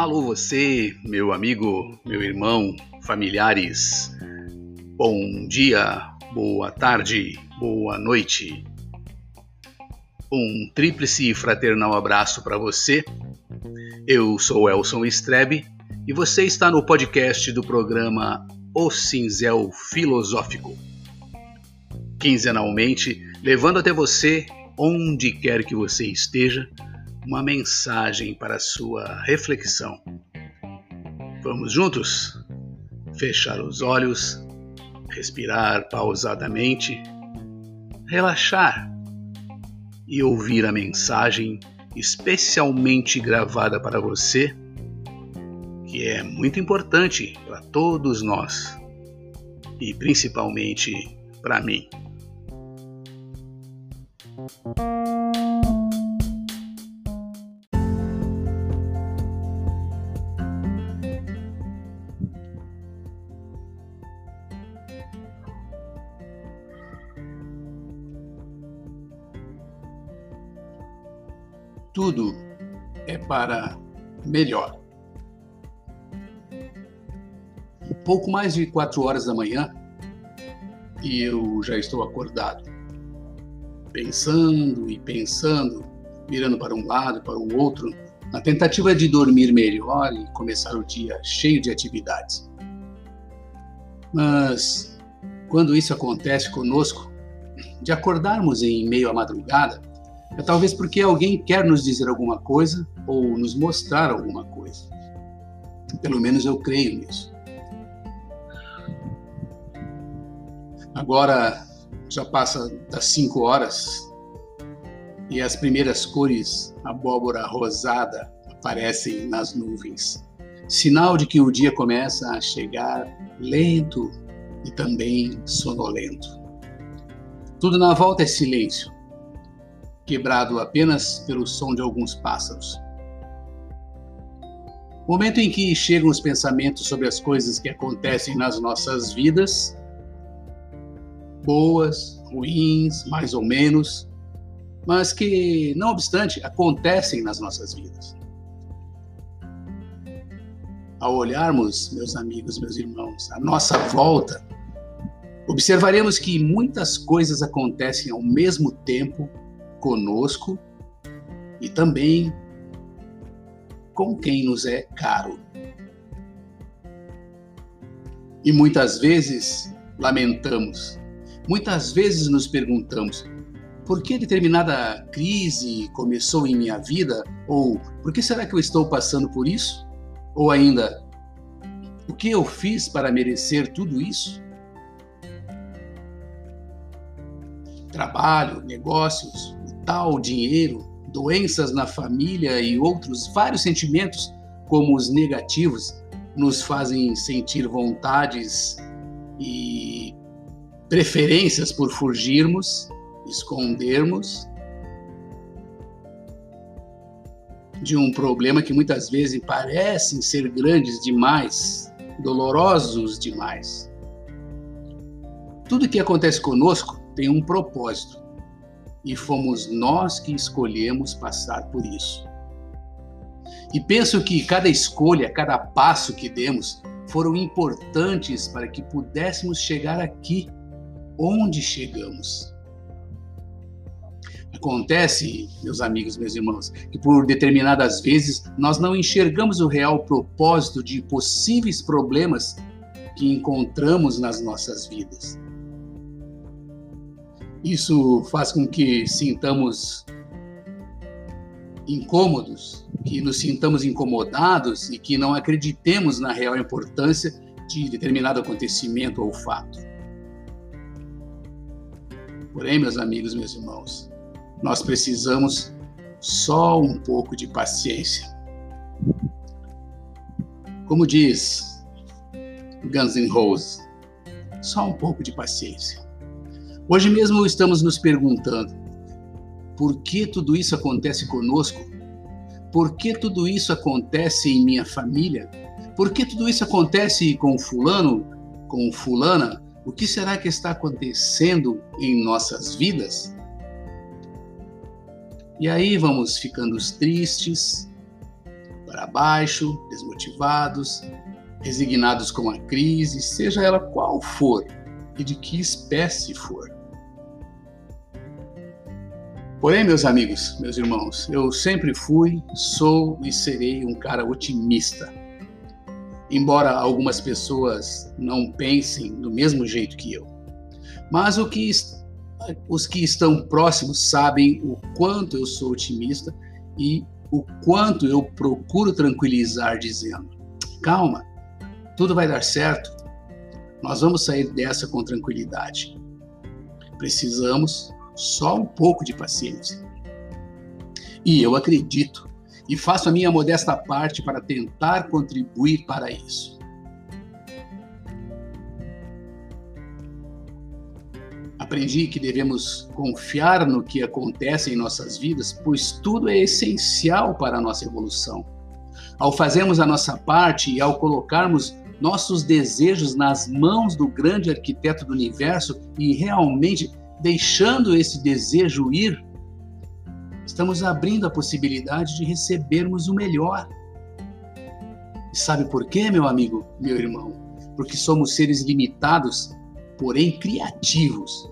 Alô você, meu amigo, meu irmão, familiares. Bom dia, boa tarde, boa noite. Um tríplice fraternal abraço para você. Eu sou Elson Strebe e você está no podcast do programa O Cinzel Filosófico. Quinzenalmente, levando até você, onde quer que você esteja, uma mensagem para sua reflexão. Vamos juntos? Fechar os olhos, respirar pausadamente, relaxar e ouvir a mensagem especialmente gravada para você, que é muito importante para todos nós e principalmente para mim. Tudo é para melhor. Pouco mais de quatro horas da manhã e eu já estou acordado, pensando e pensando, mirando para um lado para o outro, na tentativa de dormir melhor e começar o dia cheio de atividades. Mas quando isso acontece conosco, de acordarmos em meio à madrugada, é talvez porque alguém quer nos dizer alguma coisa ou nos mostrar alguma coisa. Pelo menos eu creio nisso. Agora já passa das 5 horas e as primeiras cores abóbora rosada aparecem nas nuvens. Sinal de que o dia começa a chegar lento e também sonolento. Tudo na volta é silêncio quebrado apenas pelo som de alguns pássaros. Momento em que chegam os pensamentos sobre as coisas que acontecem nas nossas vidas, boas, ruins, mais ou menos, mas que, não obstante, acontecem nas nossas vidas. Ao olharmos, meus amigos, meus irmãos, a nossa volta, observaremos que muitas coisas acontecem ao mesmo tempo conosco e também com quem nos é caro. E muitas vezes lamentamos, muitas vezes nos perguntamos: por que determinada crise começou em minha vida? Ou por que será que eu estou passando por isso? Ou ainda, o que eu fiz para merecer tudo isso? Trabalho, negócios, tal dinheiro, doenças na família e outros vários sentimentos, como os negativos, nos fazem sentir vontades e preferências por fugirmos, escondermos de um problema que muitas vezes parecem ser grandes demais, dolorosos demais. Tudo que acontece conosco tem um propósito e fomos nós que escolhemos passar por isso. E penso que cada escolha, cada passo que demos foram importantes para que pudéssemos chegar aqui, onde chegamos. Acontece, meus amigos, meus irmãos, que por determinadas vezes nós não enxergamos o real propósito de possíveis problemas que encontramos nas nossas vidas. Isso faz com que sintamos incômodos, que nos sintamos incomodados e que não acreditemos na real importância de determinado acontecimento ou fato. Porém, meus amigos, meus irmãos, nós precisamos só um pouco de paciência. Como diz Guns N' Roses, só um pouco de paciência. Hoje mesmo estamos nos perguntando: por que tudo isso acontece conosco? Por que tudo isso acontece em minha família? Por que tudo isso acontece com fulano, com fulana? O que será que está acontecendo em nossas vidas? E aí vamos ficando tristes, para baixo, desmotivados, resignados com a crise, seja ela qual for e de que espécie for. Porém, meus amigos, meus irmãos, eu sempre fui, sou e serei um cara otimista. Embora algumas pessoas não pensem do mesmo jeito que eu. Mas o que, os que estão próximos sabem o quanto eu sou otimista e o quanto eu procuro tranquilizar, dizendo: calma, tudo vai dar certo, nós vamos sair dessa com tranquilidade. Precisamos só um pouco de paciência. E eu acredito e faço a minha modesta parte para tentar contribuir para isso. Aprendi que devemos confiar no que acontece em nossas vidas, pois tudo é essencial para a nossa evolução. Ao fazermos a nossa parte e ao colocarmos nossos desejos nas mãos do grande arquiteto do universo e realmente deixando esse desejo ir, estamos abrindo a possibilidade de recebermos o melhor. E sabe por quê, meu amigo, meu irmão? Porque somos seres limitados, porém criativos.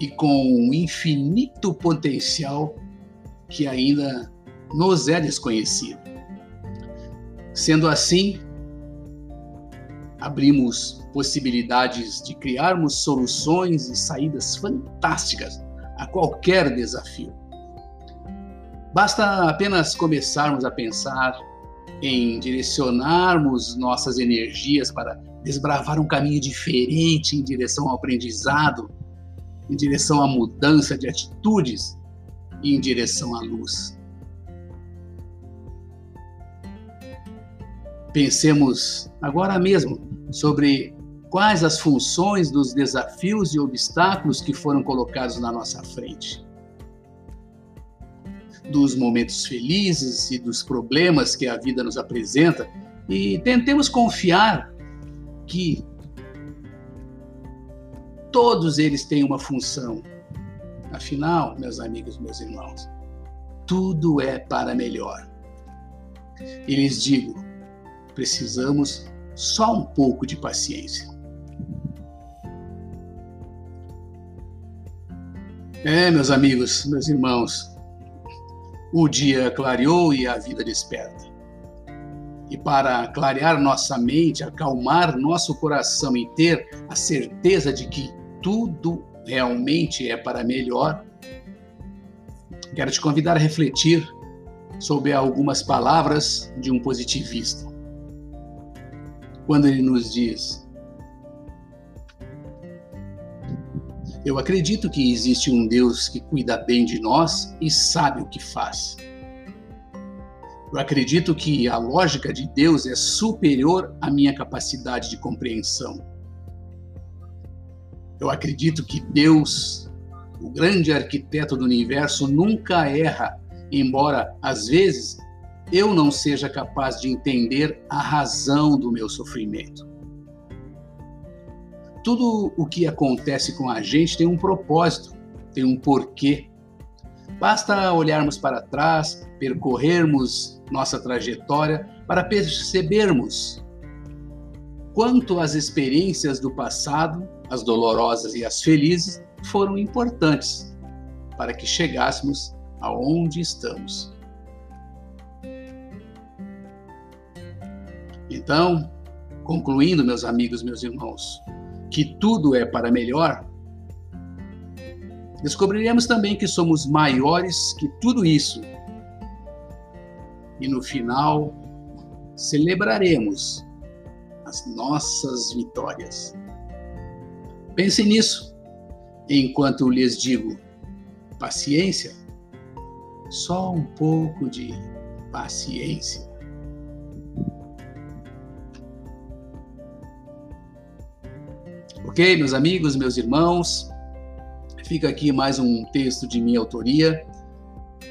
E com um infinito potencial que ainda nos é desconhecido. Sendo assim, abrimos possibilidades de criarmos soluções e saídas fantásticas a qualquer desafio. Basta apenas começarmos a pensar em direcionarmos nossas energias para desbravar um caminho diferente em direção ao aprendizado, em direção à mudança de atitudes e em direção à luz. Pensemos agora mesmo sobre quais as funções dos desafios e obstáculos que foram colocados na nossa frente. Dos momentos felizes e dos problemas que a vida nos apresenta, e tentemos confiar que todos eles têm uma função. Afinal, meus amigos, meus irmãos, tudo é para melhor. E lhes digo, Precisamos só um pouco de paciência. É, meus amigos, meus irmãos, o dia clareou e a vida desperta. E para clarear nossa mente, acalmar nosso coração e ter a certeza de que tudo realmente é para melhor, quero te convidar a refletir sobre algumas palavras de um positivista quando ele nos diz: Eu acredito que existe um Deus que cuida bem de nós e sabe o que faz. Eu acredito que a lógica de Deus é superior à minha capacidade de compreensão. Eu acredito que Deus, o grande arquiteto do universo, nunca erra, embora às vezes eu não seja capaz de entender a razão do meu sofrimento. Tudo o que acontece com a gente tem um propósito, tem um porquê. Basta olharmos para trás, percorrermos nossa trajetória para percebermos quanto as experiências do passado, as dolorosas e as felizes, foram importantes para que chegássemos aonde estamos. Então, concluindo, meus amigos, meus irmãos, que tudo é para melhor, descobriremos também que somos maiores que tudo isso. E no final, celebraremos as nossas vitórias. Pense nisso, enquanto lhes digo: paciência, só um pouco de paciência. Ok, meus amigos, meus irmãos, fica aqui mais um texto de minha autoria,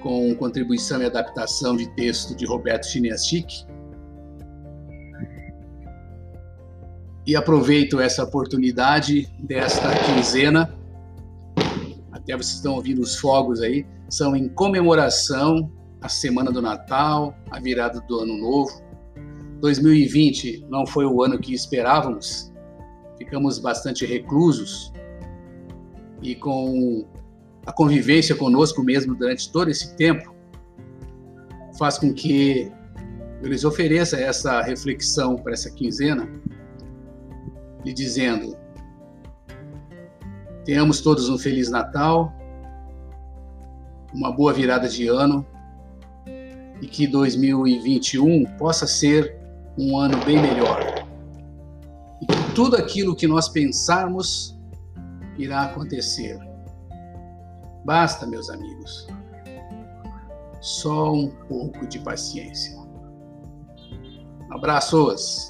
com contribuição e adaptação de texto de Roberto Chiniastic. E aproveito essa oportunidade desta quinzena, até vocês estão ouvindo os fogos aí, são em comemoração a semana do Natal, a virada do Ano Novo. 2020 não foi o ano que esperávamos, ficamos bastante reclusos e com a convivência conosco mesmo durante todo esse tempo faz com que eu lhes ofereça essa reflexão para essa quinzena, lhe dizendo: tenhamos todos um Feliz Natal, uma boa virada de ano e que 2021 possa ser um ano bem melhor. Tudo aquilo que nós pensarmos irá acontecer. Basta, meus amigos, só um pouco de paciência. Abraços!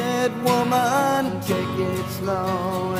Said, woman, take it slow,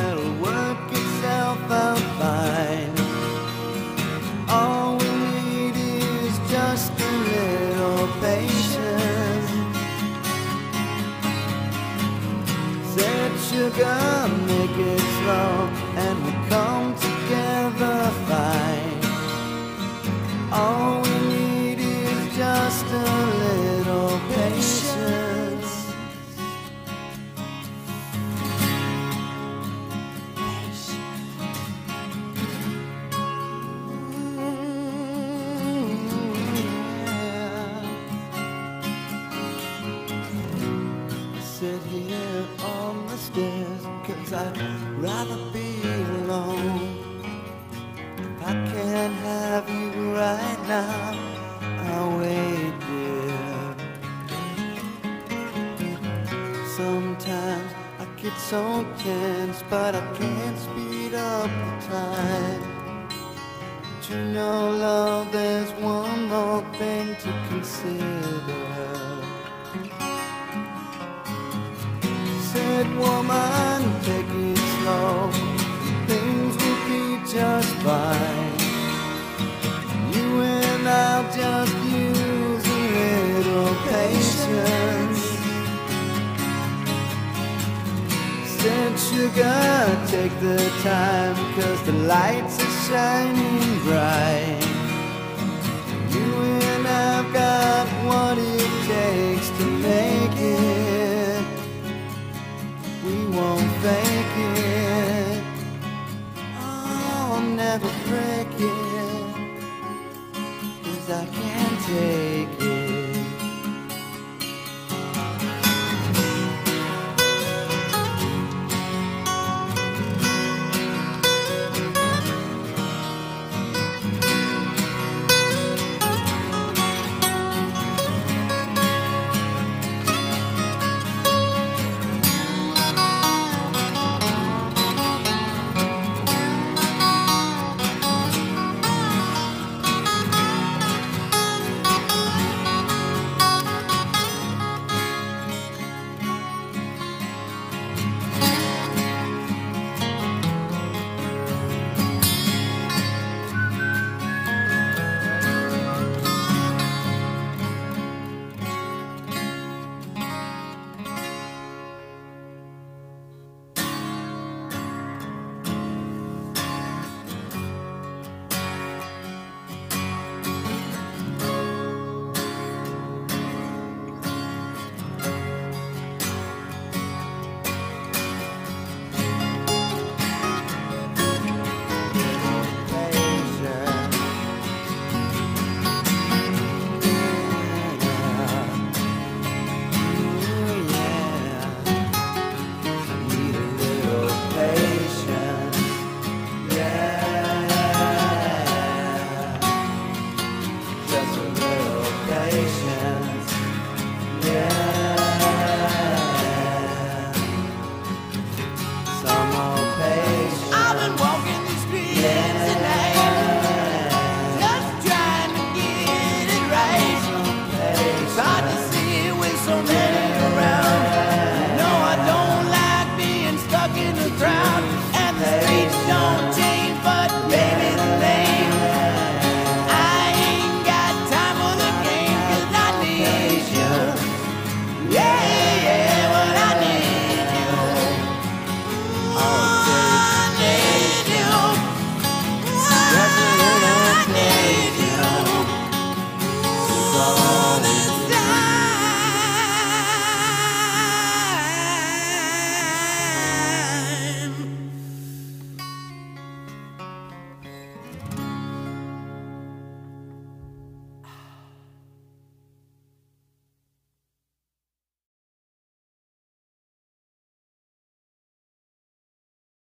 to consider said, woman, take it slow. Things will be just fine. You and I'll just use a little patience. Said, sugar, take the time, cause the lights are shining bright. What it takes to make man.